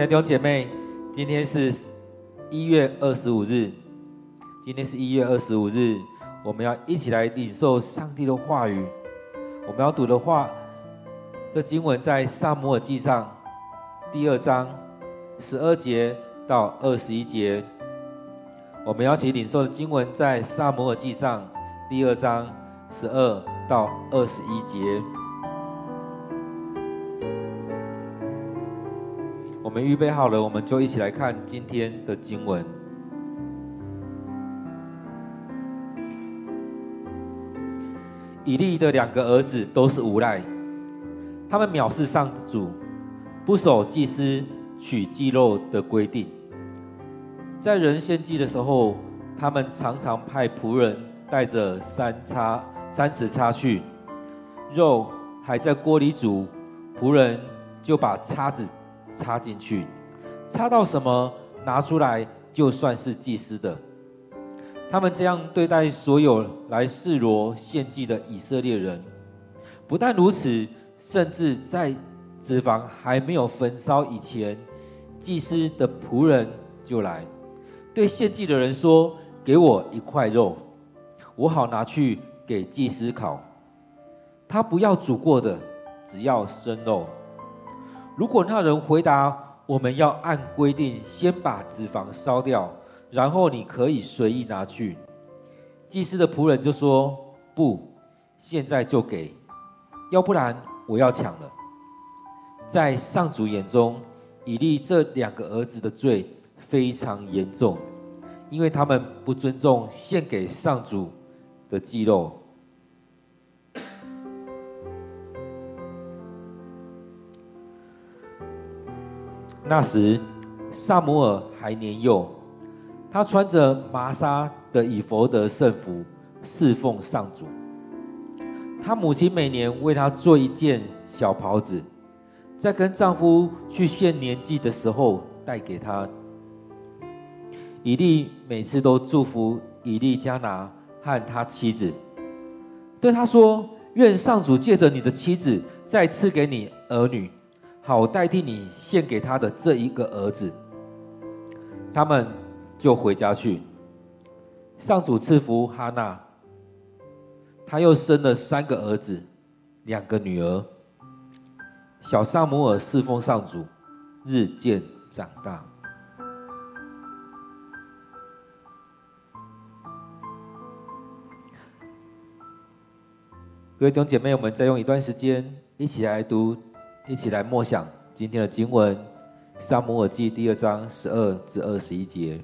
亲爱的弟兄姐妹，今天是一月二十五日。今天是一月二十五日，我们要一起来领受上帝的话语。我们要读的话，这经文在撒母耳记上第二章十二节到二十一节。我们要一起领受的经文在撒母耳记上第二章十二到二十一节。我们预备好了，我们就一起来看今天的经文。以利的两个儿子都是无赖，他们藐视上主，不守祭司取祭肉的规定。在人献祭的时候，他们常常派仆人带着三叉、三尺叉去，肉还在锅里煮，仆人就把叉子。插进去，插到什么拿出来就算是祭司的。他们这样对待所有来示罗献祭的以色列人。不但如此，甚至在脂肪还没有焚烧以前，祭司的仆人就来对献祭的人说：“给我一块肉，我好拿去给祭司烤。他不要煮过的，只要生肉。”如果那人回答，我们要按规定先把脂肪烧掉，然后你可以随意拿去。祭司的仆人就说：“不，现在就给，要不然我要抢了。”在上主眼中，以利这两个儿子的罪非常严重，因为他们不尊重献给上主的祭肉。那时，撒母耳还年幼，他穿着麻纱的以弗得圣服侍奉上主。他母亲每年为他做一件小袍子，在跟丈夫去献年祭的时候带给他。以利每次都祝福以利加拿和他妻子，对他说：“愿上主借着你的妻子再赐给你儿女。”好代替你献给他的这一个儿子，他们就回家去。上主赐福哈娜，他又生了三个儿子，两个女儿。小撒母耳侍奉上主，日渐长大。各位弟兄姐妹，我们再用一段时间一起来读。一起来默想今天的经文，《撒母耳记》第二章十二至二十一节。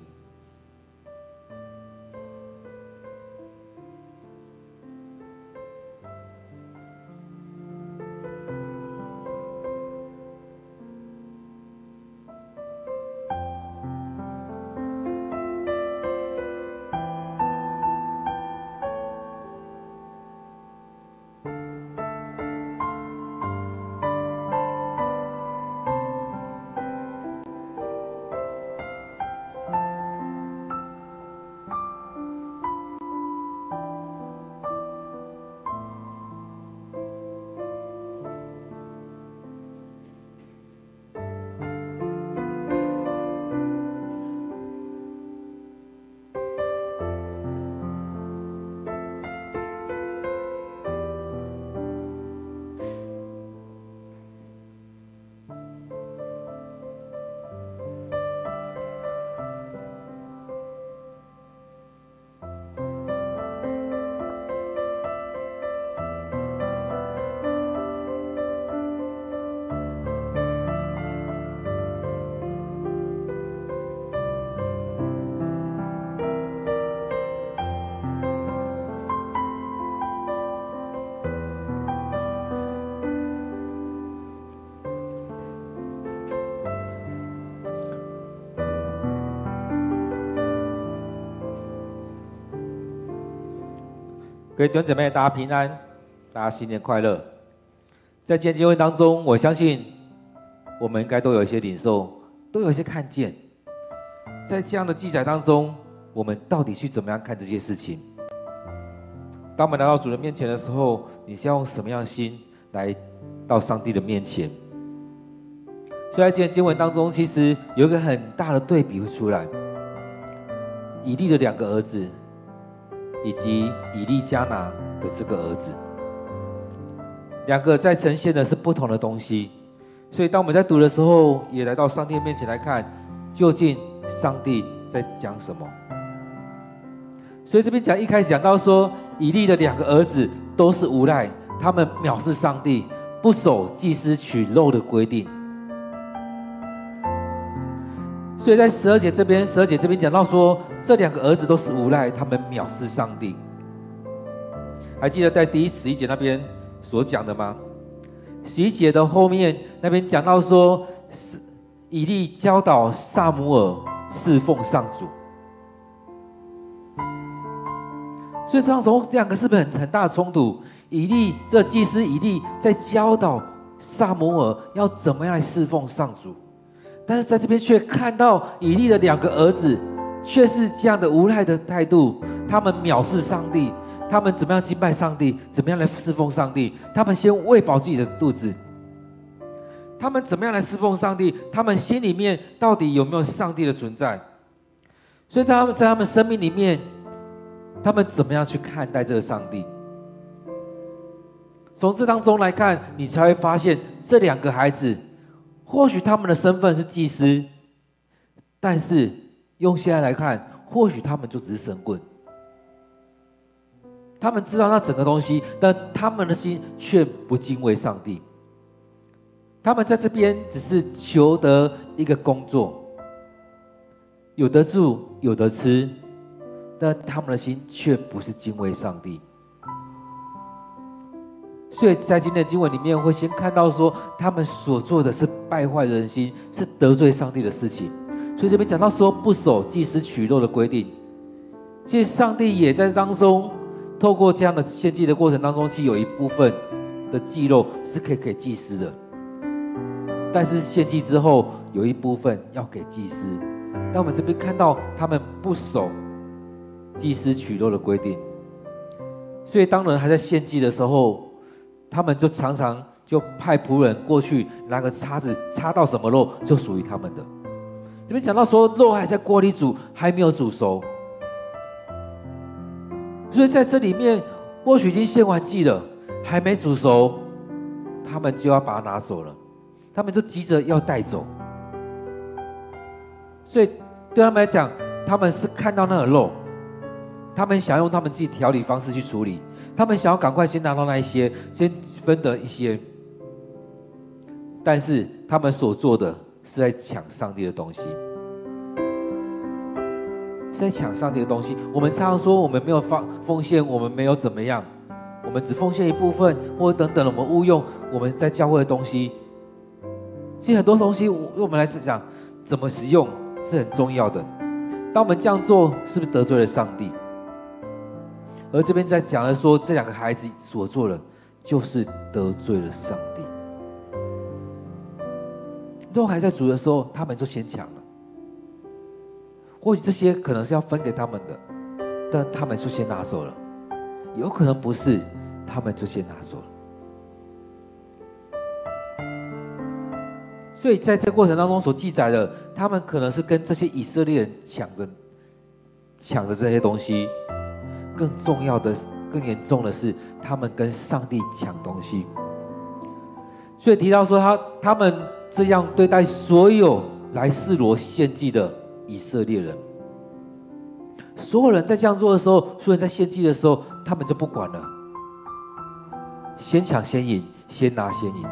各位弟兄姊妹，大家平安，大家新年快乐。在今天经文当中，我相信我们应该都有一些领受，都有一些看见。在这样的记载当中，我们到底去怎么样看这些事情？当我们来到主人面前的时候，你是要用什么样的心来到上帝的面前？所以在今天经文当中，其实有一个很大的对比会出来：以利的两个儿子，以及以利加拿的这个儿子，两个在呈现的是不同的东西。所以当我们在读的时候，也来到上帝面前来看，究竟上帝在讲什么？所以这边讲一开始讲到说，以利的两个儿子都是无赖，他们藐视上帝，不守祭司取肉的规定。所以在十二节这边，十二节这边讲到说，这两个儿子都是无赖，他们藐视上帝。还记得在第一十一节那边所讲的吗？十一节的后面那边讲到说，是以利教导撒母耳侍奉上主。所以这样从两个是不是很很大的冲突？以利这祭司以利在教导撒母耳要怎么样来侍奉上主。但是在这边却看到以利的两个儿子，却是这样的无赖的态度。他们藐视上帝，他们怎么样敬拜上帝？怎么样来侍奉上帝？他们先喂饱自己的肚子。他们怎么样来侍奉上帝？他们心里面到底有没有上帝的存在？所以在他们在他们生命里面，他们怎么样去看待这个上帝？从这当中来看，你才会发现这两个孩子。或许他们的身份是祭司，但是用现在来看，或许他们就只是神棍。他们知道那整个东西，但他们的心却不敬畏上帝。他们在这边只是求得一个工作，有得住，有得吃，但他们的心却不是敬畏上帝。所以在今天的经文里面，会先看到说，他们所做的是败坏人心，是得罪上帝的事情。所以这边讲到说，不守祭司取肉的规定，其实上帝也在当中，透过这样的献祭的过程当中，其实有一部分的祭肉是可以给祭司的，但是献祭之后，有一部分要给祭司。但我们这边看到他们不守祭司取肉的规定，所以当人还在献祭的时候。他们就常常就派仆人过去拿个叉子叉到什么肉就属于他们的。这边讲到说肉还在锅里煮，还没有煮熟，所以在这里面或许已经献完祭了，还没煮熟，他们就要把它拿走了，他们就急着要带走。所以对他们来讲，他们是看到那个肉，他们想用他们自己调理方式去处理。他们想要赶快先拿到那一些，先分得一些，但是他们所做的是在抢上帝的东西，是在抢上帝的东西。我们常常说我们没有放奉献，我们没有怎么样，我们只奉献一部分，或者等等，我们误用我们在教会的东西。其实很多东西，对我们来讲，怎么使用是很重要的。当我们这样做，是不是得罪了上帝？而这边在讲的说，这两个孩子所做的，就是得罪了上帝。肉还在煮的时候，他们就先抢了。或许这些可能是要分给他们的，但他们就先拿走了。有可能不是，他们就先拿走了。所以在这过程当中所记载的，他们可能是跟这些以色列人抢着抢着这些东西。更重要的、更严重的是，他们跟上帝抢东西。所以提到说，他他们这样对待所有来示罗献祭的以色列人，所有人在这样做的时候，所有人在献祭的时候，他们就不管了，先抢先赢，先拿先赢。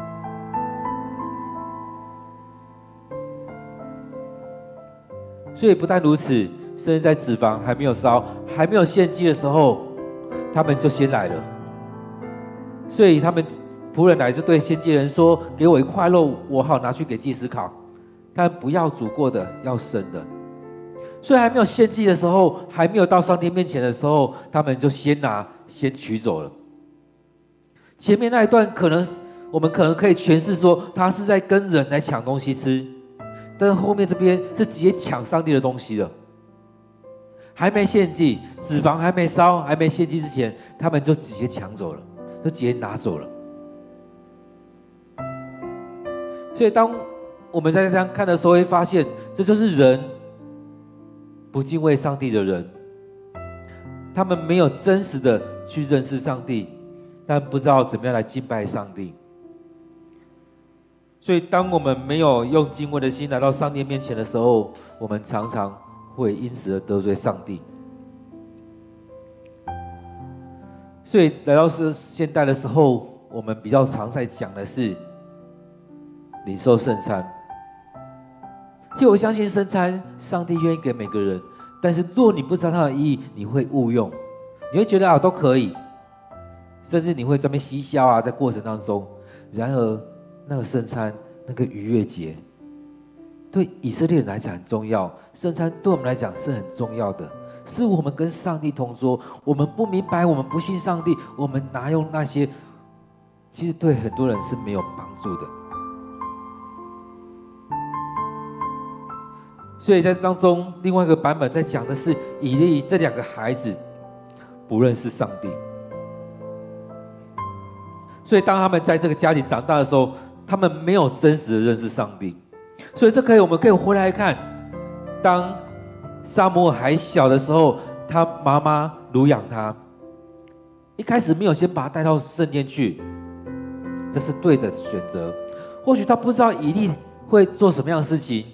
所以不但如此。甚至在脂肪还没有烧、还没有献祭的时候，他们就先来了。所以他们仆人来就对献祭人说：“给我一块肉，我好拿去给祭司烤。但不要煮过的，要生的。”所以还没有献祭的时候，还没有到上帝面前的时候，他们就先拿、先取走了。前面那一段可能我们可能可以诠释说，他是在跟人来抢东西吃，但是后面这边是直接抢上帝的东西了。还没献祭，脂肪还没烧，还没献祭之前，他们就直接抢走了，就直接拿走了。所以，当我们在这样看的时候，会发现这就是人不敬畏上帝的人，他们没有真实的去认识上帝，但不知道怎么样来敬拜上帝。所以，当我们没有用敬畏的心来到上帝面前的时候，我们常常会因此而得罪上帝。所以，来到是现代的时候，我们比较常在讲的是领受圣餐。其实我相信圣餐，上帝愿意给每个人，但是若你不知道它的意义，你会误用，你会觉得啊都可以，甚至你会在那边嬉笑啊，在过程当中。然而，那个圣餐，那个逾越节，对以色列人来讲很重要，圣餐对我们来讲是很重要的，是我们跟上帝同桌。我们不明白，我们不信上帝，我们拿用那些，其实对很多人是没有帮助的。所以在当中，另外一个版本在讲的是以利这两个孩子不认识上帝，所以当他们在这个家里长大的时候，他们没有真实的认识上帝。所以这可以，我们可以回来看，当撒母耳还小的时候，他妈妈乳养他，一开始没有先把他带到圣殿去，这是对的选择。或许他不知道以利会做什么样的事情。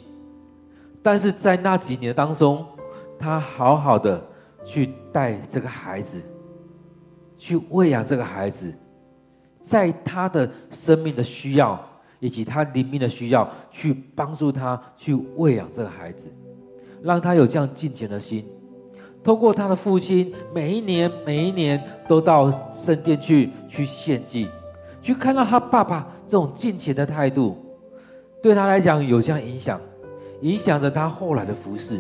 但是在那几年当中，他好好的去带这个孩子，去喂养这个孩子，在他的生命的需要以及他灵命的需要，去帮助他去喂养这个孩子，让他有这样敬虔的心。通过他的父亲，每一年每一年都到圣殿去去献祭，去看到他爸爸这种敬虔的态度，对他来讲有这样影响。影响着他后来的服侍，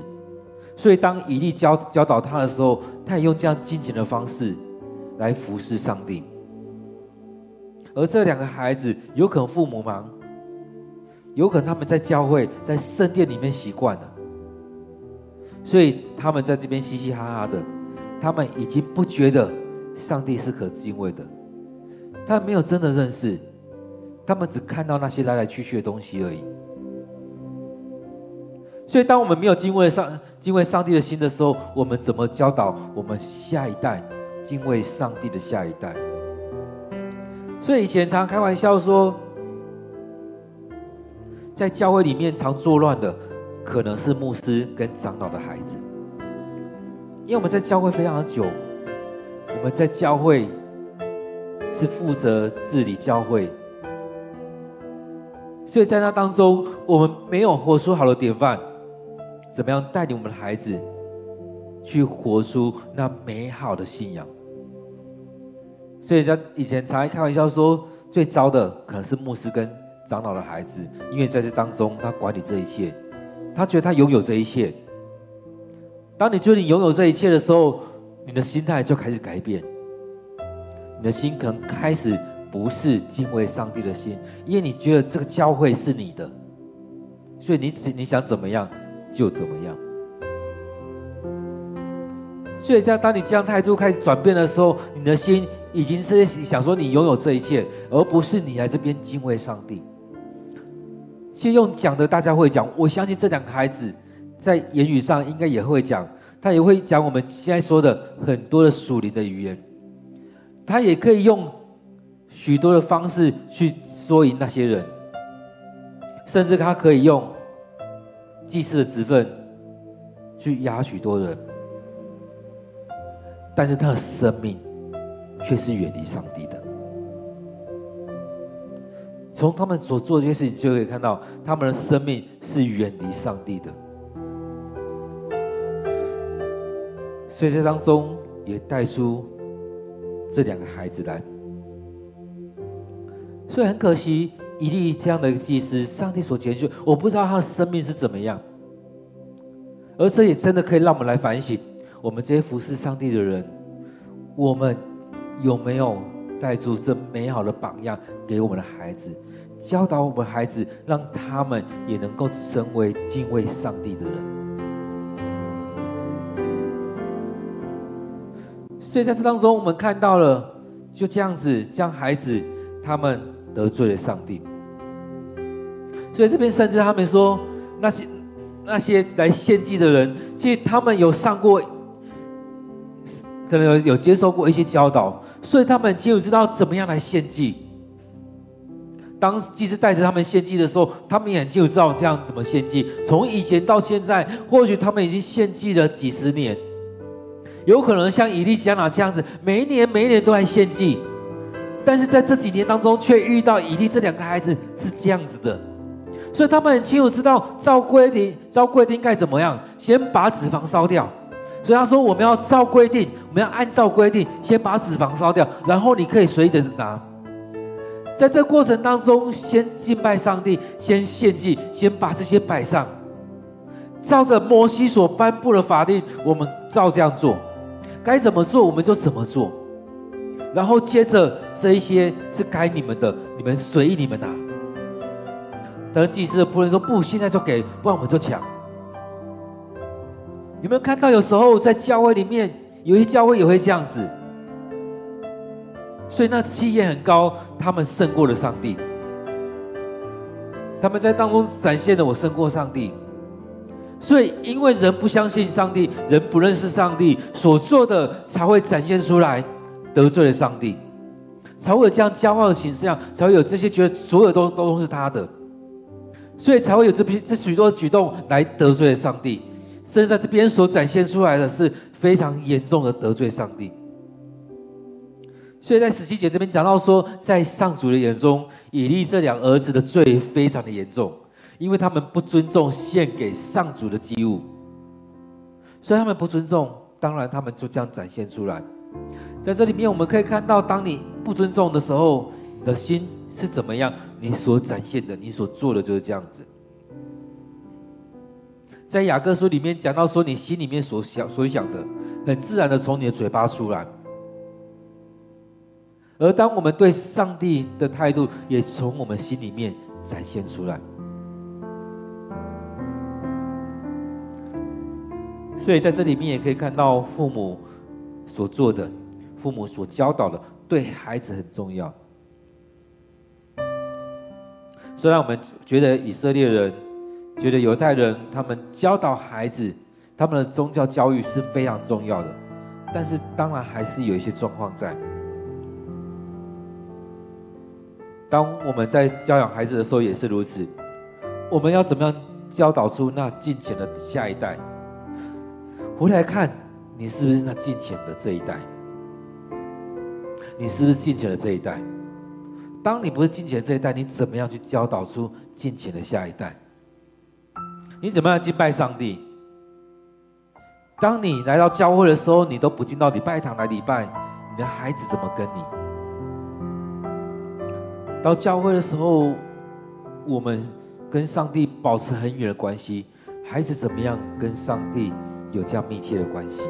所以当以利教教导他的时候，他也用这样金钱的方式来服侍上帝。而这两个孩子有可能父母忙，有可能他们在教会、在圣殿里面习惯了，所以他们在这边嘻嘻哈哈的，他们已经不觉得上帝是可敬畏的，他没有真的认识，他们只看到那些来来去去的东西而已。所以，当我们没有敬畏上敬畏上帝的心的时候，我们怎么教导我们下一代敬畏上帝的下一代？所以以前常开玩笑说，在教会里面常作乱的，可能是牧师跟长老的孩子，因为我们在教会非常的久，我们在教会是负责治理教会，所以在那当中，我们没有活出好的典范。怎么样带领我们的孩子去活出那美好的信仰？所以，在以前常爱开玩笑说，最糟的可能是牧师跟长老的孩子，因为在这当中，他管理这一切，他觉得他拥有这一切。当你觉得你拥有这一切的时候，你的心态就开始改变，你的心可能开始不是敬畏上帝的心，因为你觉得这个教会是你的，所以你你想怎么样？就怎么样。所以，在当你这样态度开始转变的时候，你的心已经是想说你拥有这一切，而不是你来这边敬畏上帝。先用讲的，大家会讲。我相信这两个孩子在言语上应该也会讲，他也会讲我们现在说的很多的属灵的语言。他也可以用许多的方式去说赢那些人，甚至他可以用。祭司的职分，去压许多人，但是他的生命却是远离上帝的。从他们所做这些事情，就可以看到他们的生命是远离上帝的。所以这当中也带出这两个孩子来，所以很可惜。以利这样的祭司，上帝所拣选，我不知道他的生命是怎么样。而这也真的可以让我们来反省：我们这些服侍上帝的人，我们有没有带出这美好的榜样给我们的孩子，教导我们孩子，让他们也能够成为敬畏上帝的人。所以在这当中，我们看到了，就这样子，将孩子他们得罪了上帝。所以这边甚至他们说，那些那些来献祭的人，其实他们有上过，可能有有接受过一些教导，所以他们就知道怎么样来献祭。当祭司带着他们献祭的时候，他们也就知道这样怎么献祭。从以前到现在，或许他们已经献祭了几十年，有可能像以利加拿这样子，每一年每一年都来献祭，但是在这几年当中，却遇到以利这两个孩子是这样子的。所以他们很清楚知道，照规定，照规定该怎么样？先把脂肪烧掉。所以他说，我们要照规定，我们要按照规定，先把脂肪烧掉，然后你可以随意的拿。在这过程当中，先敬拜上帝，先献祭，先把这些摆上。照着摩西所颁布的法令，我们照这样做。该怎么做，我们就怎么做。然后接着这一些是该你们的，你们随意你们拿。等祭司的仆人说：“不，现在就给，不然我们就抢。”有没有看到？有时候在教会里面，有些教会也会这样子。所以那气焰很高，他们胜过了上帝。他们在当中展现了我胜过上帝。所以因为人不相信上帝，人不认识上帝，所做的才会展现出来得罪了上帝，才会有这样骄傲的形象，才会有这些觉得所有都都是他的。所以才会有这批这许多举动来得罪上帝，甚至在这边所展现出来的是非常严重的得罪上帝。所以在十七节这边讲到说，在上主的眼中，以利这两儿子的罪非常的严重，因为他们不尊重献给上主的祭物，所以他们不尊重，当然他们就这样展现出来。在这里面我们可以看到，当你不尊重的时候，你的心是怎么样？你所展现的，你所做的就是这样子。在雅各书里面讲到说，你心里面所想所想的，很自然的从你的嘴巴出来。而当我们对上帝的态度，也从我们心里面展现出来。所以在这里面也可以看到父母所做的，父母所教导的，对孩子很重要。虽然我们觉得以色列人、觉得犹太人，他们教导孩子，他们的宗教教育是非常重要的，但是当然还是有一些状况在。当我们在教养孩子的时候也是如此，我们要怎么样教导出那敬虔的下一代？回来看你是不是那敬虔的这一代？你是不是敬虔的这一代？当你不是敬虔这一代，你怎么样去教导出敬虔的下一代？你怎么样敬拜上帝？当你来到教会的时候，你都不进到礼拜堂来礼拜，你的孩子怎么跟你？到教会的时候，我们跟上帝保持很远的关系，孩子怎么样跟上帝有这样密切的关系？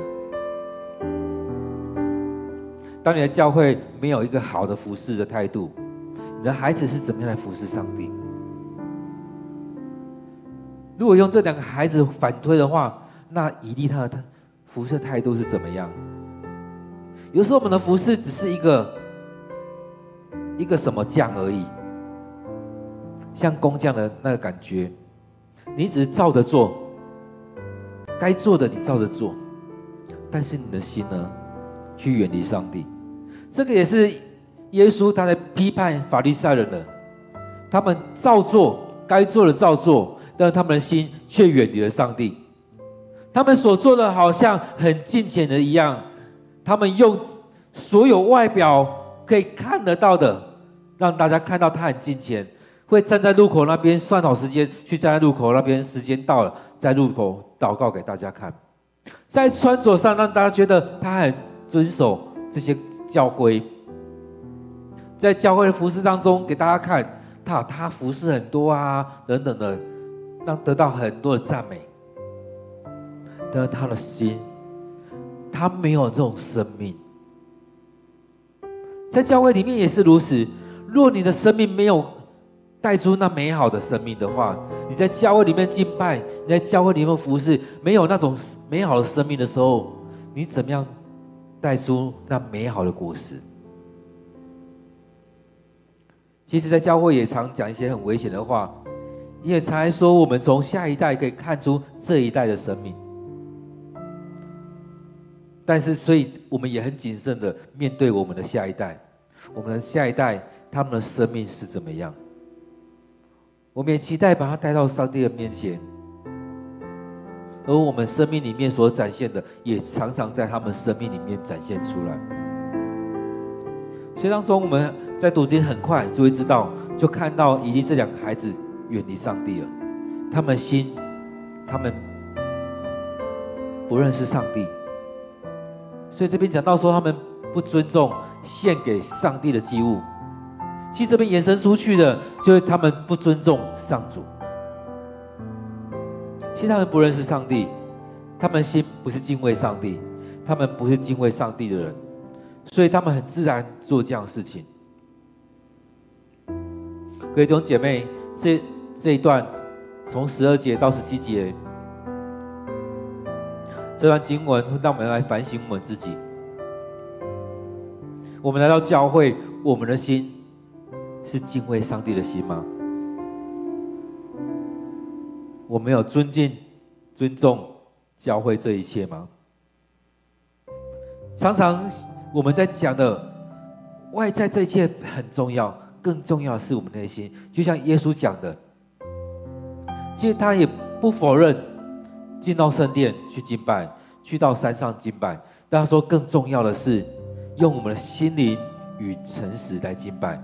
当你的教会没有一个好的服侍的态度，你的孩子是怎么样来服侍上帝？如果用这两个孩子反推的话，那以利他的服侍态度是怎么样？有时候我们的服侍只是一个一个什么匠而已，像工匠的那个感觉，你只是照着做，该做的你照着做，但是你的心呢，去远离上帝，这个也是。耶稣他在批判法利赛人的，他们照做该做的照做，但是他们的心却远离了上帝。他们所做的好像很敬虔的一样，他们用所有外表可以看得到的，让大家看到他很敬虔，会站在路口那边算好时间，去站在路口那边，时间到了，在路口祷告给大家看，在穿着上让大家觉得他很遵守这些教规。在教会的服侍当中，给大家看他他服侍很多啊，等等的，让得到很多的赞美。但是他的心，他没有这种生命。在教会里面也是如此。若你的生命没有带出那美好的生命的话，你在教会里面敬拜，你在教会里面服侍，没有那种美好的生命的时候，你怎么样带出那美好的果实？其实，在教会也常讲一些很危险的话，也常说我们从下一代可以看出这一代的生命。但是，所以我们也很谨慎的面对我们的下一代，我们的下一代他们的生命是怎么样？我们也期待把他带到上帝的面前，而我们生命里面所展现的，也常常在他们生命里面展现出来。所以当中我们在读经很快就会知道，就看到以利这两个孩子远离上帝了，他们心，他们不认识上帝。所以这边讲到说，他们不尊重献给上帝的祭物。其实这边延伸出去的，就是他们不尊重上主。其实他们不认识上帝，他们心不是敬畏上帝，他们不是敬畏上帝的人，所以他们很自然做这样的事情。各位弟兄姐妹，这这一段从十二节到十七节。这段经文会让我们来反省我们自己。我们来到教会，我们的心是敬畏上帝的心吗？我们有尊敬、尊重教会这一切吗？常常我们在讲的外在这一切很重要，更重要的是我们内心。就像耶稣讲的，其实他也不否认。进到圣殿去敬拜，去到山上敬拜。但他说，更重要的是用我们的心灵与诚实来敬拜，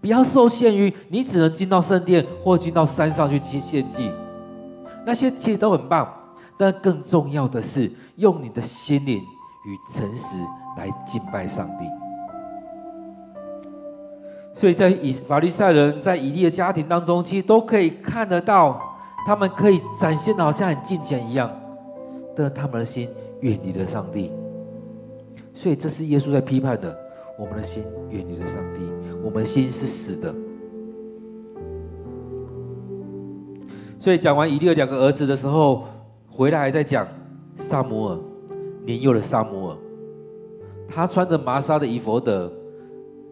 不要受限于你只能进到圣殿或进到山上去献祭。那些其实都很棒，但更重要的是用你的心灵与诚实来敬拜上帝。所以在以法利赛人在以利的家庭当中，其实都可以看得到。他们可以展现的好像很敬虔一样，但他们的心远离了上帝，所以这是耶稣在批判的。我们的心远离了上帝，我们的心是死的。所以讲完以利的两个儿子的时候，回来还在讲撒摩尔，年幼的撒摩尔，他穿着麻纱的以弗得，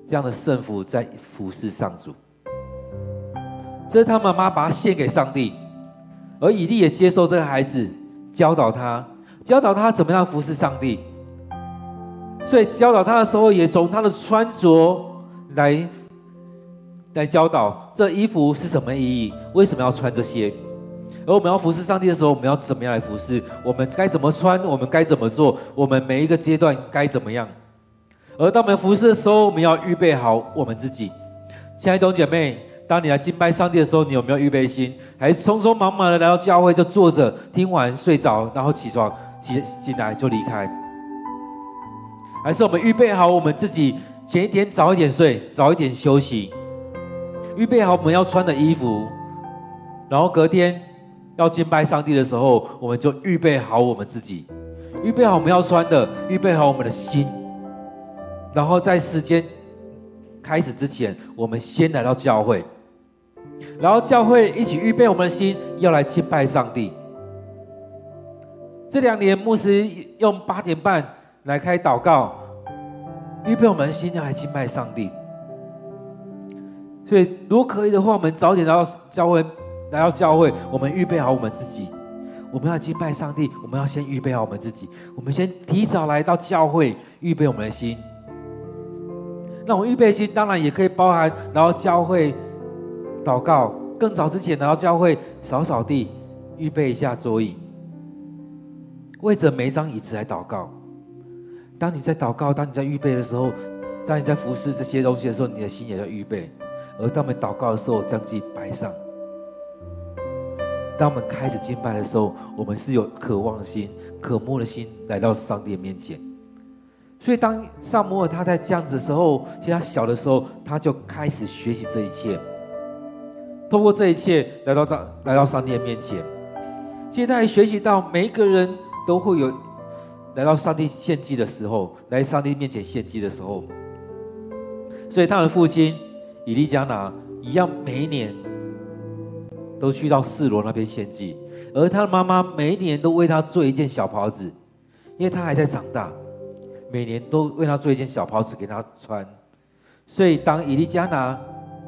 这样的圣服在服侍上主。这是他妈妈把他献给上帝。而以利也接受这个孩子，教导他，教导他怎么样服侍上帝。所以教导他的时候，也从他的穿着来来教导这衣服是什么意义，为什么要穿这些。而我们要服侍上帝的时候，我们要怎么样来服侍？我们该怎么穿？我们该怎么做？我们每一个阶段该怎么样？而当我们服侍的时候，我们要预备好我们自己。亲爱的姐妹。当你来敬拜上帝的时候，你有没有预备心？还匆匆忙忙的来到教会就坐着听完睡着，然后起床起进来就离开？还是我们预备好我们自己前一天早一点睡，早一点休息，预备好我们要穿的衣服，然后隔天要敬拜上帝的时候，我们就预备好我们自己，预备好我们要穿的，预备好我们的心，然后在时间开始之前，我们先来到教会。然后教会一起预备我们的心，要来敬拜上帝。这两年牧师用八点半来开祷告，预备我们的心要来敬拜上帝。所以如果可以的话，我们早点来到教会，来到教会，我们预备好我们自己。我们要敬拜上帝，我们要先预备好我们自己。我们先提早来到教会，预备我们的心。那种预备心当然也可以包含，然后教会。祷告，更早之前然后教会扫扫地，预备一下桌椅，为着每一张椅子来祷告。当你在祷告，当你在预备的时候，当你在服侍这些东西的时候，你的心也在预备。而当我们祷告的时候，将自己摆上。当我们开始敬拜的时候，我们是有渴望的心、渴慕的心来到上帝面前。所以，当撒母耳他在这样子的时候，其实他小的时候，他就开始学习这一切。通过这一切来到上来到上帝的面前，现在学习到每一个人都会有来到上帝献祭的时候，来上帝面前献祭的时候。所以他的父亲以利加拿一样，每一年都去到示罗那边献祭，而他的妈妈每一年都为他做一件小袍子，因为他还在长大，每年都为他做一件小袍子给他穿。所以当以利加拿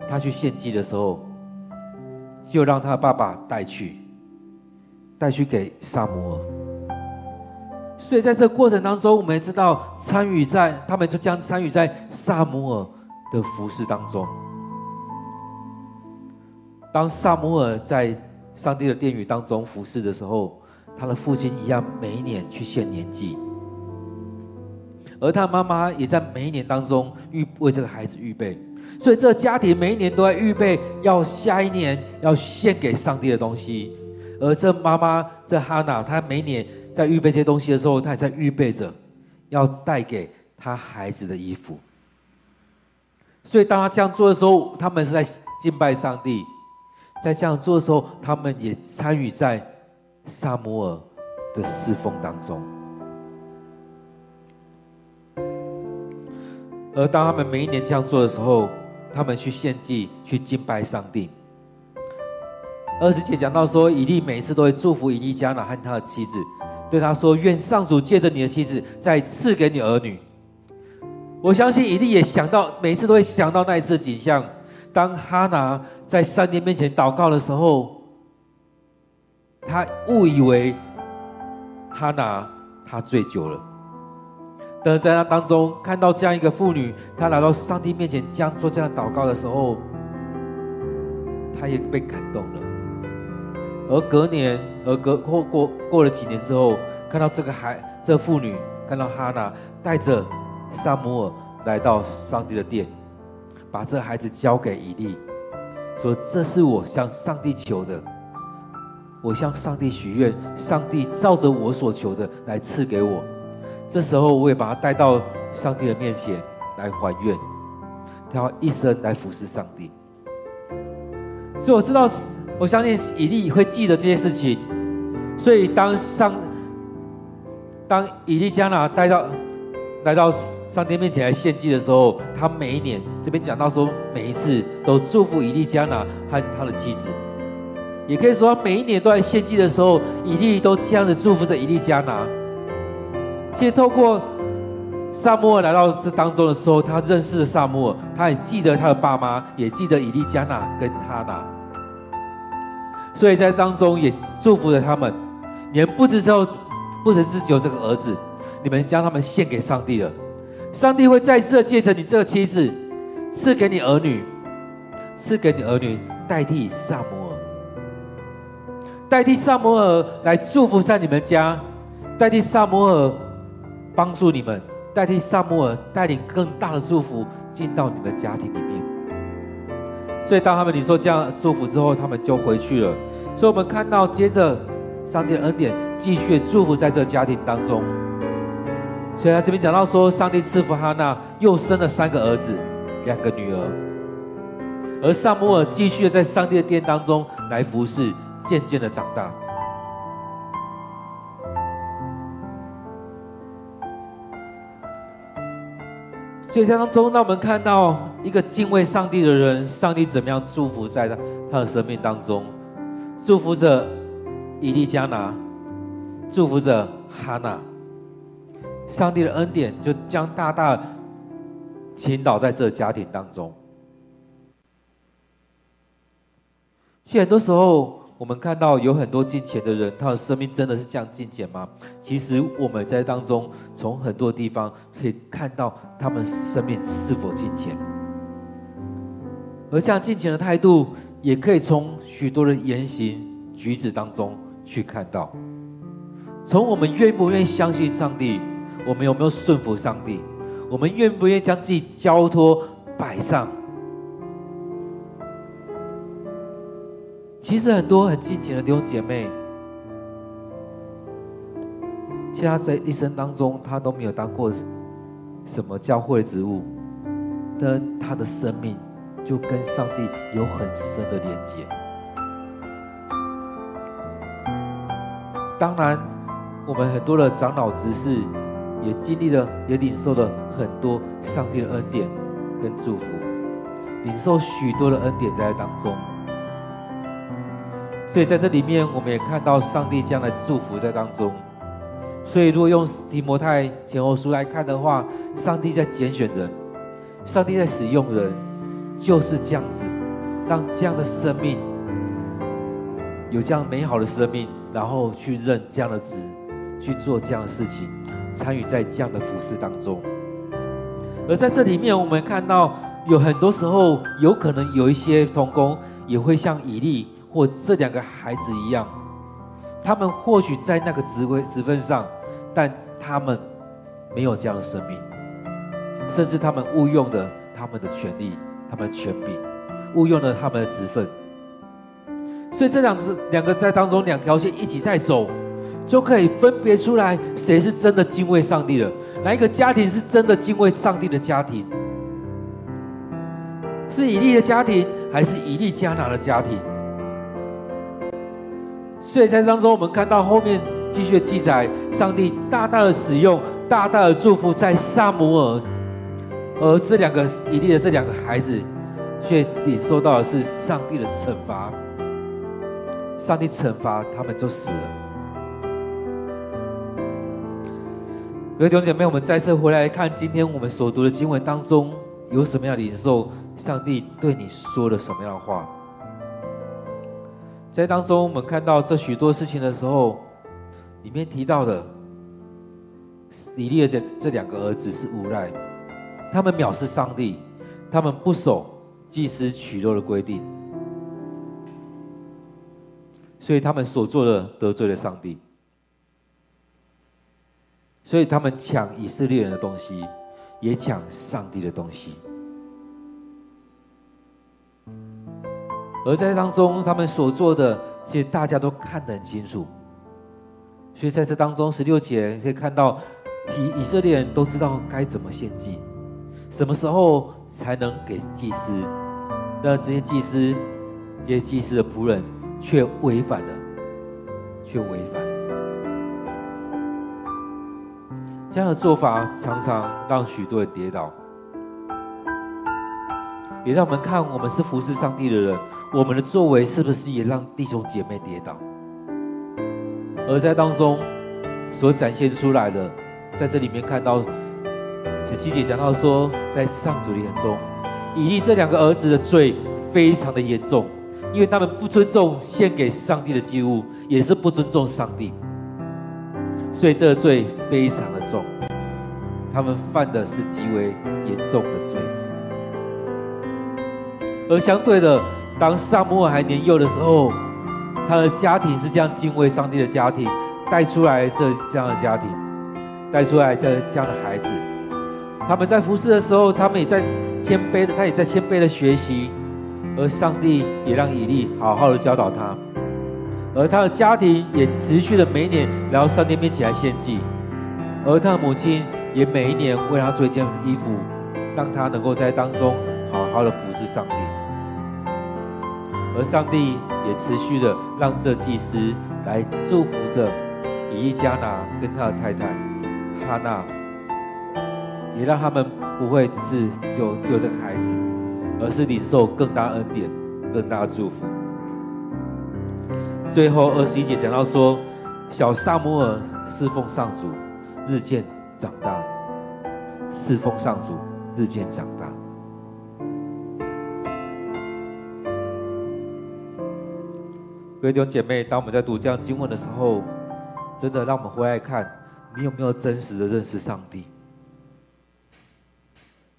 他去献祭的时候，就让他爸爸带去，带去给撒母耳。所以在这个过程当中，我们也知道参与在他们就将参与在撒母耳的服侍当中。当撒母耳在上帝的殿宇当中服侍的时候，他的父亲一样每一年去献年祭，而他妈妈也在每一年当中预为这个孩子预备，所以这个家庭每一年都在预备要下一年要献给上帝的东西。而这妈妈这哈娜，她每年在预备这些东西的时候，她也在预备着要带给她孩子的衣服。所以当他这样做的时候，他们是在敬拜上帝。在这样做的时候，他们也参与在撒母耳的侍奉当中。而当他们每一年这样做的时候，他们去献祭、去敬拜上帝。二十节讲到说，以利每次都会祝福以利加拿和他的妻子，对他说：“愿上主借着你的妻子再赐给你儿女。”我相信以利也想到，每次都会想到那一次的景象。当哈拿在上帝面前祷告的时候，他误以为哈拿他醉酒了。但是在那当中看到这样一个妇女，她来到上帝面前这样做这样祷告的时候，他也被感动了。而隔年，而隔过过过了几年之后，看到这个孩这妇女，看到哈拿带着撒母耳来到上帝的殿。把这孩子交给以利，说：“这是我向上帝求的，我向上帝许愿，上帝照着我所求的来赐给我。这时候，我也把他带到上帝的面前来还愿，他要一生来服侍上帝。所以我知道，我相信以利会记得这些事情。所以当上，当以利加拿带到来到。”上帝面前来献祭的时候，他每一年这边讲到说，每一次都祝福以利加拿和他的妻子，也可以说每一年都在献祭的时候，以利都这样子祝福着以利加拿。其实透过撒母耳来到这当中的时候，他认识了撒母耳，他也记得他的爸妈，也记得以利加拿跟哈拿，所以在当中也祝福了他们。你们不只只有，不只只有这个儿子，你们将他们献给上帝了。上帝会再次借着你这个妻子，赐给你儿女，赐给你儿女代替撒母耳，代替撒母耳来祝福在你们家，代替撒母耳帮助你们，代替撒母耳带领更大的祝福进到你们家庭里面。所以当他们领受这样祝福之后，他们就回去了。所以我们看到，接着上帝的恩典继续祝福在这个家庭当中。所以他这边讲到说，上帝赐福哈娜，又生了三个儿子，两个女儿。而撒母耳继续在上帝的殿当中来服侍，渐渐的长大。所以当中，让我们看到一个敬畏上帝的人，上帝怎么样祝福在他他的生命当中，祝福着以利加拿，祝福着哈娜。上帝的恩典就将大大倾倒在这家庭当中。其实很多时候，我们看到有很多敬虔的人，他的生命真的是这样敬虔吗？其实我们在当中，从很多地方可以看到他们生命是否敬虔。而这样敬虔的态度，也可以从许多的言行举止当中去看到。从我们愿不愿意相信上帝。我们有没有顺服上帝？我们愿不愿意将自己交托摆上？其实很多很敬虔的弟兄姐妹，其实他在一生当中，他都没有当过什么教会职务，但他的生命就跟上帝有很深的连接。当然，我们很多的长老执事。也经历了，也领受了很多上帝的恩典跟祝福，领受许多的恩典在当中。所以在这里面，我们也看到上帝这样的祝福在当中。所以，如果用提摩太前后书来看的话，上帝在拣选人，上帝在使用人，就是这样子，让这样的生命有这样美好的生命，然后去认这样的职，去做这样的事情，参与在这样的服事当中。而在这里面，我们看到有很多时候，有可能有一些同工也会像以利或这两个孩子一样，他们或许在那个职位职分上，但他们没有这样的生命，甚至他们误用了他们的权利、他们的权柄，误用了他们的职分。所以这两只两个在当中两条线一起在走，就可以分别出来谁是真的敬畏上帝的，哪一个家庭是真的敬畏上帝的家庭，是以利的家庭还是以利加拿的家庭？所以在当中我们看到后面继续记载，上帝大大的使用，大大的祝福在撒母耳，而这两个以利的这两个孩子，却领受到的是上帝的惩罚。上帝惩罚他们就死了。各位弟兄姐妹，我们再次回来看今天我们所读的经文当中有什么样的领受？上帝对你说了什么样的话？在当中我们看到这许多事情的时候，里面提到的以利的这这两个儿子是无赖，他们藐视上帝，他们不守祭司取肉的规定。所以他们所做的得罪了上帝，所以他们抢以色列人的东西，也抢上帝的东西。而在当中，他们所做的，其实大家都看得很清楚。所以在这当中，十六节可以看到，以以色列人都知道该怎么献祭，什么时候才能给祭司。那这些祭司，这些祭司的仆人。却违反了，却违反了。这样的做法常常让许多人跌倒，也让我们看我们是服侍上帝的人，我们的作为是不是也让弟兄姐妹跌倒？而在当中所展现出来的，在这里面看到十七节讲到说，在上主的眼中，以利这两个儿子的罪非常的严重。因为他们不尊重献给上帝的祭物，也是不尊重上帝，所以这个罪非常的重。他们犯的是极为严重的罪。而相对的，当撒母耳还年幼的时候，他的家庭是这样敬畏上帝的家庭，带出来这这样的家庭，带出来这这样的孩子。他们在服侍的时候，他们也在谦卑的，他也在谦卑的学习。而上帝也让以利好好的教导他，而他的家庭也持续的每一年来到上帝面前来献祭，而他的母亲也每一年为他做一件衣服，让他能够在当中好好的服侍上帝。而上帝也持续的让这祭司来祝福着以利加拿跟他的太太哈娜，也让他们不会只是救救这个孩子。而是领受更大恩典、更大的祝福。最后二十一节讲到说，小撒母耳侍奉上主，日渐长大，侍奉上主，日渐长大。各位弟兄姐妹，当我们在读这样经文的时候，真的让我们回来看，你有没有真实的认识上帝？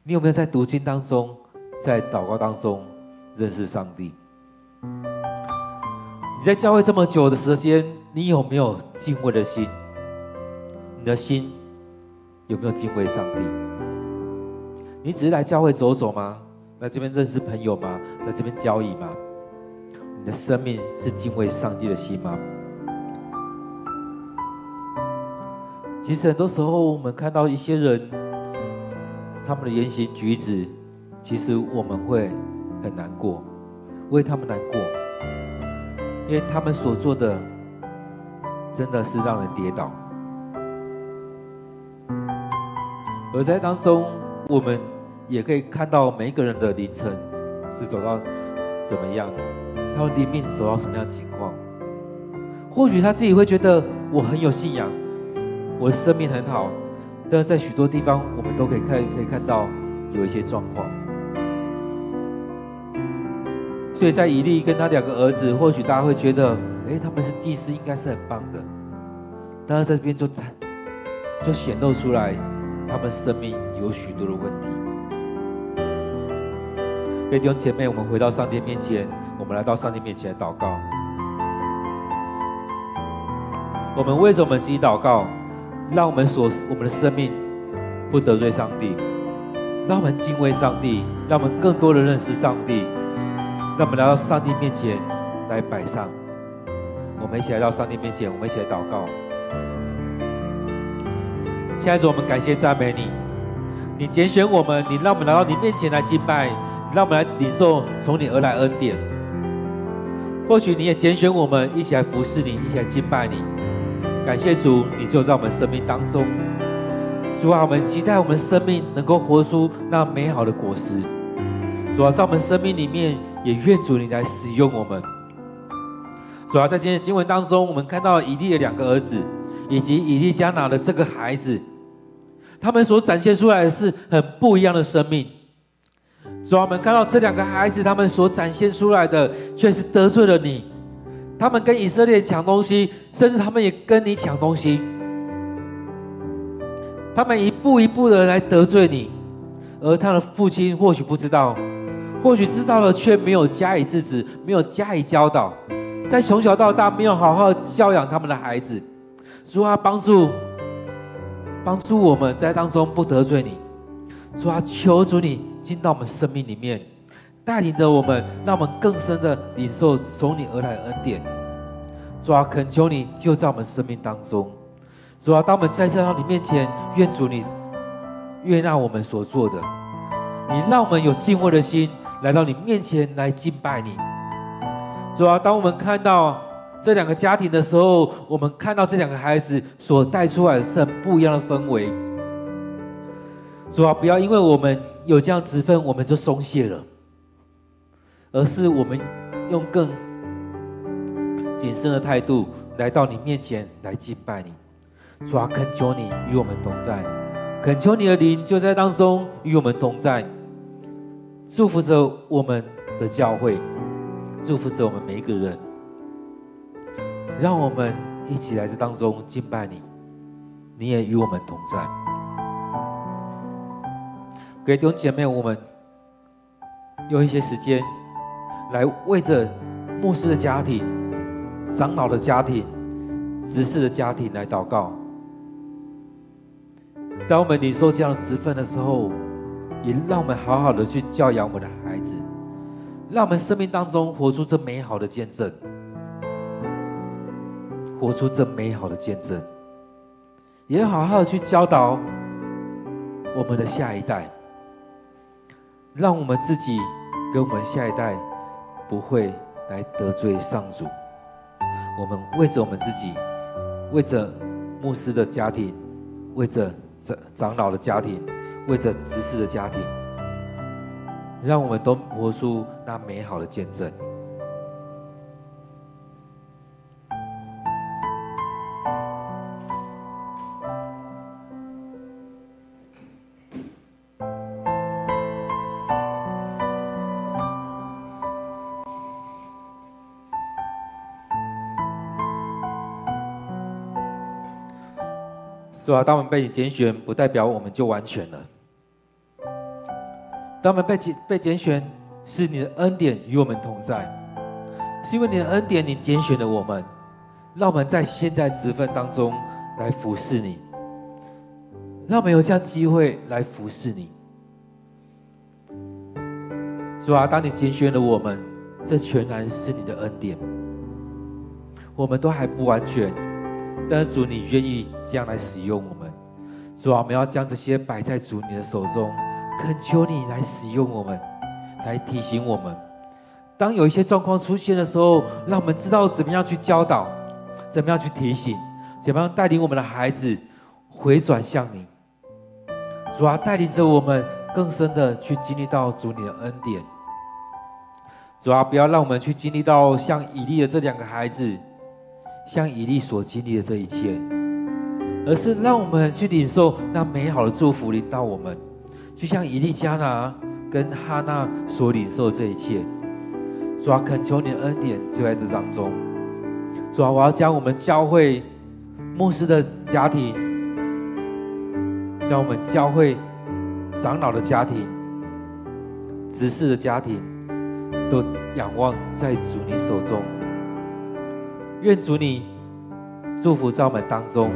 你有没有在读经当中？在祷告当中认识上帝。你在教会这么久的时间，你有没有敬畏的心？你的心有没有敬畏上帝？你只是来教会走走吗？来这边认识朋友吗？来这边交易吗？你的生命是敬畏上帝的心吗？其实很多时候，我们看到一些人，他们的言行举止。其实我们会很难过，为他们难过，因为他们所做的真的是让人跌倒。而在当中，我们也可以看到每一个人的灵程是走到怎么样，他们灵命走到什么样的情况。或许他自己会觉得我很有信仰，我的生命很好，但是在许多地方，我们都可以看可以看到有一些状况。所以在以利跟他两个儿子，或许大家会觉得哎，他们是祭司，应该是很棒的。但是在这边就就显露出来，他们生命有许多的问题。弟兄姐妹，我们回到上帝面前，我们来到上帝面前祷告。我们为着我们自己祷告，让我们所我们的生命不得罪上帝，让我们敬畏上帝，让我们更多的认识上帝，让我们来到上帝面前来摆上。我们一起来到上帝面前，我们一起来祷告。亲爱的主，我们感谢赞美你，你拣选我们，你让我们来到你面前来敬拜，让我们来领受从你而来恩典。或许你也拣选我们，一起来服侍你，一起来敬拜你。感谢主，你就在我们生命当中。主啊，我们期待我们生命能够活出那美好的果实。主啊，在我们生命里面，也愿主你来使用我们。主要在今天的经文当中，我们看到以利的两个儿子，以及以利加拿的这个孩子，他们所展现出来的是很不一样的生命。主啊我们看到这两个孩子，他们所展现出来的却是得罪了你。他们跟以色列抢东西，甚至他们也跟你抢东西。他们一步一步的来得罪你，而他的父亲或许不知道，或许知道了却没有加以制止，没有加以教导，在从小到大没有好好教养他们的孩子。主啊，帮助帮助我们在当中不得罪你。主啊，求主你进到我们生命里面。带领着我们，让我们更深的领受从你而来的恩典。主啊，恳求你就在我们生命当中。主啊，当我们在这到你面前，愿主你悦纳我们所做的。你让我们有敬畏的心来到你面前来敬拜你。主啊，当我们看到这两个家庭的时候，我们看到这两个孩子所带出来的是很不一样的氛围。主啊，不要因为我们有这样职分，我们就松懈了。而是我们用更谨慎的态度来到你面前来敬拜你，主啊，恳求你与我们同在，恳求你的灵就在当中与我们同在，祝福着我们的教会，祝福着我们每一个人，让我们一起来这当中敬拜你，你也与我们同在。给弟兄姐妹，我们用一些时间。来为着牧师的家庭、长老的家庭、执事的家庭来祷告。当我们领受这样的职分的时候，也让我们好好的去教养我们的孩子，让我们生命当中活出这美好的见证，活出这美好的见证，也好好的去教导我们的下一代，让我们自己跟我们下一代。不会来得罪上主。我们为着我们自己，为着牧师的家庭，为着长长老的家庭，为着执事的家庭，让我们都活出那美好的见证。是吧？当我们被你拣选，不代表我们就完全了。当我们被拣被拣选，是你的恩典与我们同在，是因为你的恩典，你拣选了我们，让我们在现在职分当中来服侍你，让我们有这样机会来服侍你。是吧？当你拣选了我们，这全然是你的恩典。我们都还不完全。但是主，你愿意这样来使用我们，主啊，我们要将这些摆在主你的手中，恳求你来使用我们，来提醒我们。当有一些状况出现的时候，让我们知道怎么样去教导，怎么样去提醒，怎么样带领我们的孩子回转向你。主啊，带领着我们更深的去经历到主你的恩典。主啊，不要让我们去经历到像以利的这两个孩子。像以利所经历的这一切，而是让我们去领受那美好的祝福临到我们，就像以利加拿跟哈娜所领受的这一切。主啊，恳求你的恩典就在这当中，主啊，我要将我们教会牧师的家庭，将我们教会长老的家庭、执事的家庭，都仰望在主你手中。愿主你祝福在我们当中，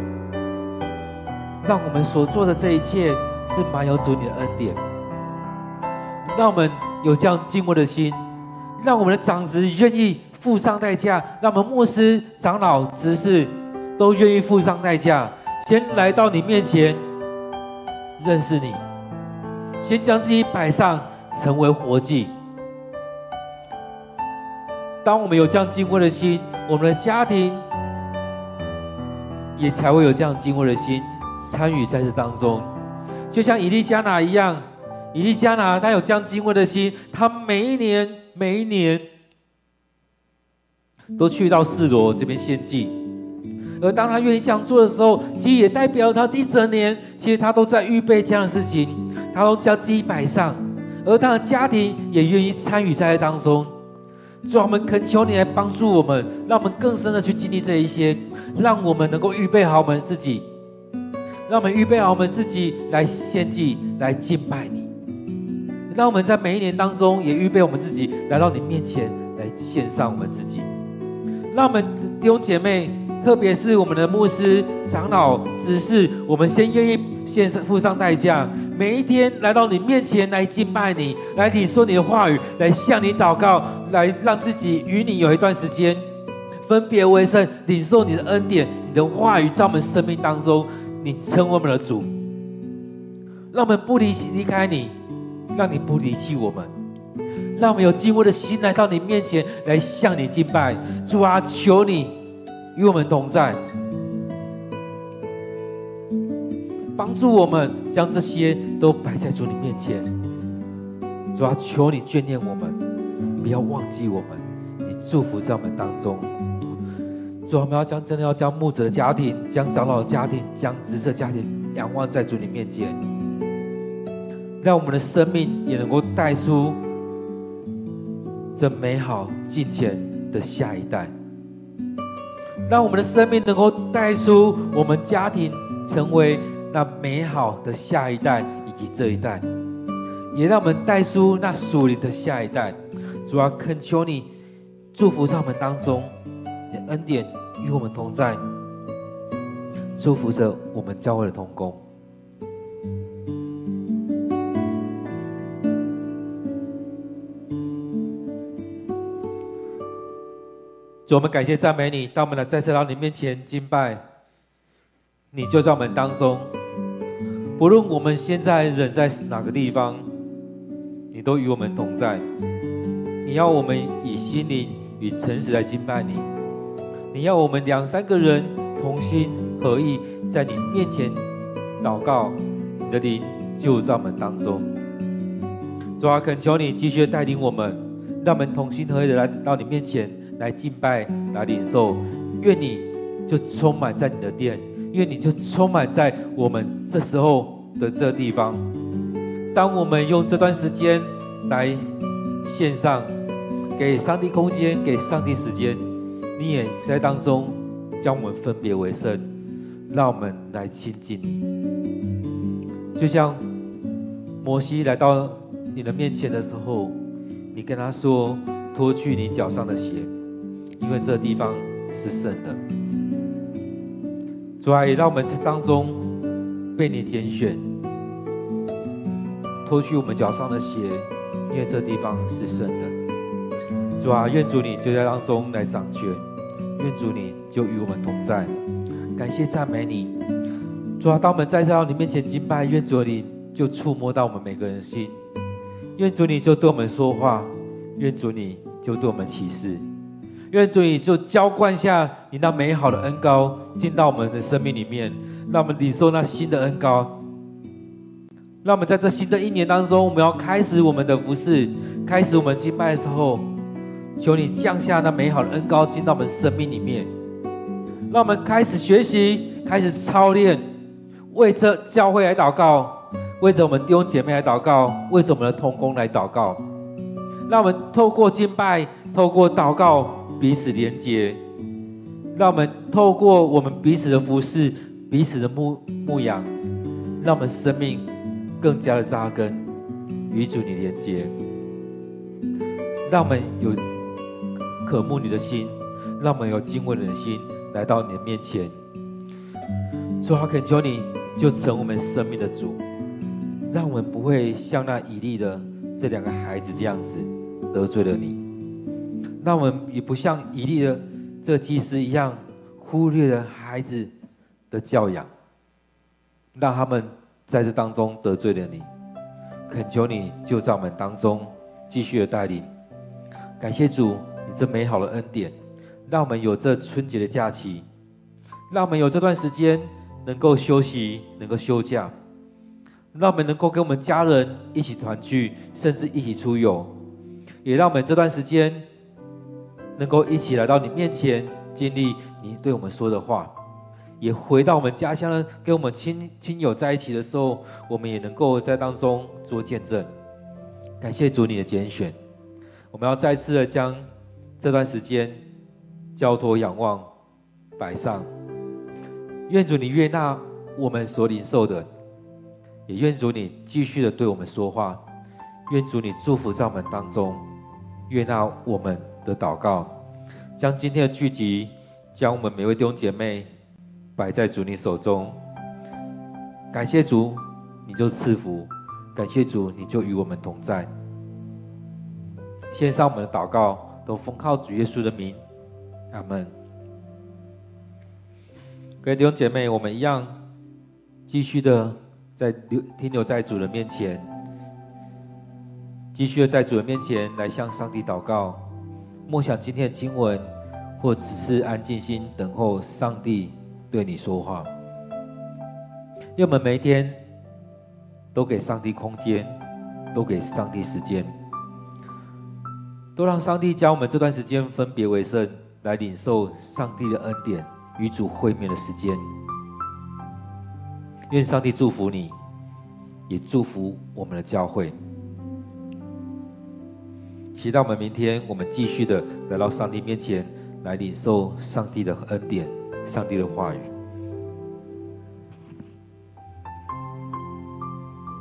让我们所做的这一切是满有主你的恩典，让我们有这样敬畏的心，让我们的长子愿意付上代价，让我们牧师、长老、执事都愿意付上代价，先来到你面前认识你，先将自己摆上，成为活祭。当我们有这样敬畏的心，我们的家庭也才会有这样敬畏的心参与在这当中。就像以利加拿一样，以利加拿他有这样敬畏的心，他每一年每一年都去到示罗这边献祭。而当他愿意这样做的时候，其实也代表他这一整年，其实他都在预备这样的事情，他都将自己摆上，而他的家庭也愿意参与在这当中。主，我们恳求你来帮助我们，让我们更深的去经历这一些，让我们能够预备好我们自己，让我们预备好我们自己来献祭、来敬拜你。让我们在每一年当中也预备我们自己来到你面前来献上我们自己。让我们弟兄姐妹，特别是我们的牧师、长老、执事，我们先愿意献上、付上代价。每一天来到你面前来敬拜你，来领受你的话语，来向你祷告，来让自己与你有一段时间分别为圣，领受你的恩典，你的话语在我们生命当中，你成为我们的主，让我们不离离开你，让你不离弃我们，让我们有敬畏的心来到你面前来向你敬拜。主啊，求你与我们同在。帮助我们将这些都摆在主你面前，主啊，求你眷念我们，不要忘记我们，你祝福在我们当中。主，我们要将真的要将牧者的家庭、将长老的家庭、将执事家庭仰望在主你面前，让我们的生命也能够带出这美好敬虔的下一代，让我们的生命能够带出我们家庭成为。那美好的下一代以及这一代，也让我们带出那属灵的下一代。主啊，恳求你祝福在我们当中，你的恩典与我们同在，祝福着我们教会的同工。主，我们感谢赞美你，当我们来再次到你面前敬拜，你就在我们当中。无论我们现在人在哪个地方，你都与我们同在。你要我们以心灵与诚实来敬拜你，你要我们两三个人同心合意在你面前祷告，你的灵就在我们当中。主啊，恳求你继续带领我们，让我们同心合意的来到你面前来敬拜、来领受。愿你就充满在你的殿。愿你就充满在我们这时候的这地方，当我们用这段时间来献上，给上帝空间，给上帝时间，你也在当中将我们分别为圣，让我们来亲近你。就像摩西来到你的面前的时候，你跟他说：“脱去你脚上的鞋，因为这地方是圣的。”主啊，让我们这当中被你拣选，脱去我们脚上的鞋，因为这地方是圣的。主啊，愿主你就在当中来掌权，愿主你就与我们同在。感谢赞美你，主啊，当我们再次到你面前敬拜，愿主你就触摸到我们每个人心，愿主你就对我们说话，愿主你就对我们启示。愿主你就浇灌下你那美好的恩膏进到我们的生命里面，让我们领受那新的恩膏。让我们在这新的一年当中，我们要开始我们的服饰，开始我们敬拜的时候，求你降下那美好的恩膏进到我们生命里面。让我们开始学习，开始操练，为这教会来祷告，为着我们弟兄姐妹来祷告，为着我们的同工来祷告。让我们透过敬拜，透过祷告。彼此连接，让我们透过我们彼此的服侍、彼此的牧牧养，让我们生命更加的扎根，与主你连接，让我们有渴慕你的心，让我们有敬畏的心来到你的面前。说好，恳求你就成我们生命的主，让我们不会像那以利的这两个孩子这样子得罪了你，让我们也不像以利的这祭司一样忽略了孩子的教养，让他们在这当中得罪了你。恳求你就在我们当中继续的带领，感谢主，这美好的恩典，让我们有这春节的假期，让我们有这段时间。能够休息，能够休假，让我们能够跟我们家人一起团聚，甚至一起出游，也让我们这段时间能够一起来到你面前，经历你对我们说的话，也回到我们家乡，跟我们亲亲友在一起的时候，我们也能够在当中做见证。感谢主你的拣选，我们要再次的将这段时间交托仰望摆上。愿主你悦纳我们所领受的，也愿主你继续的对我们说话。愿主你祝福在我们当中，悦纳我们的祷告。将今天的聚集，将我们每位弟兄姐妹摆在主你手中。感谢主，你就赐福；感谢主，你就与我们同在。献上我们的祷告，都奉靠主耶稣的名，阿门。各位弟兄姐妹，我们一样继续的在留停留在主人面前，继续的在主人面前来向上帝祷告，默想今天的经文，或只是安静心等候上帝对你说话。愿我们每一天都给上帝空间，都给上帝时间，都让上帝将我们这段时间分别为圣，来领受上帝的恩典。与主会面的时间，愿上帝祝福你，也祝福我们的教会。期待我们明天，我们继续的来到上帝面前，来领受上帝的恩典，上帝的话语。